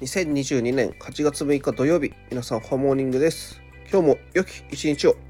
2022年8月6日土曜日皆さんホーモーニングです。今日も良き一日を。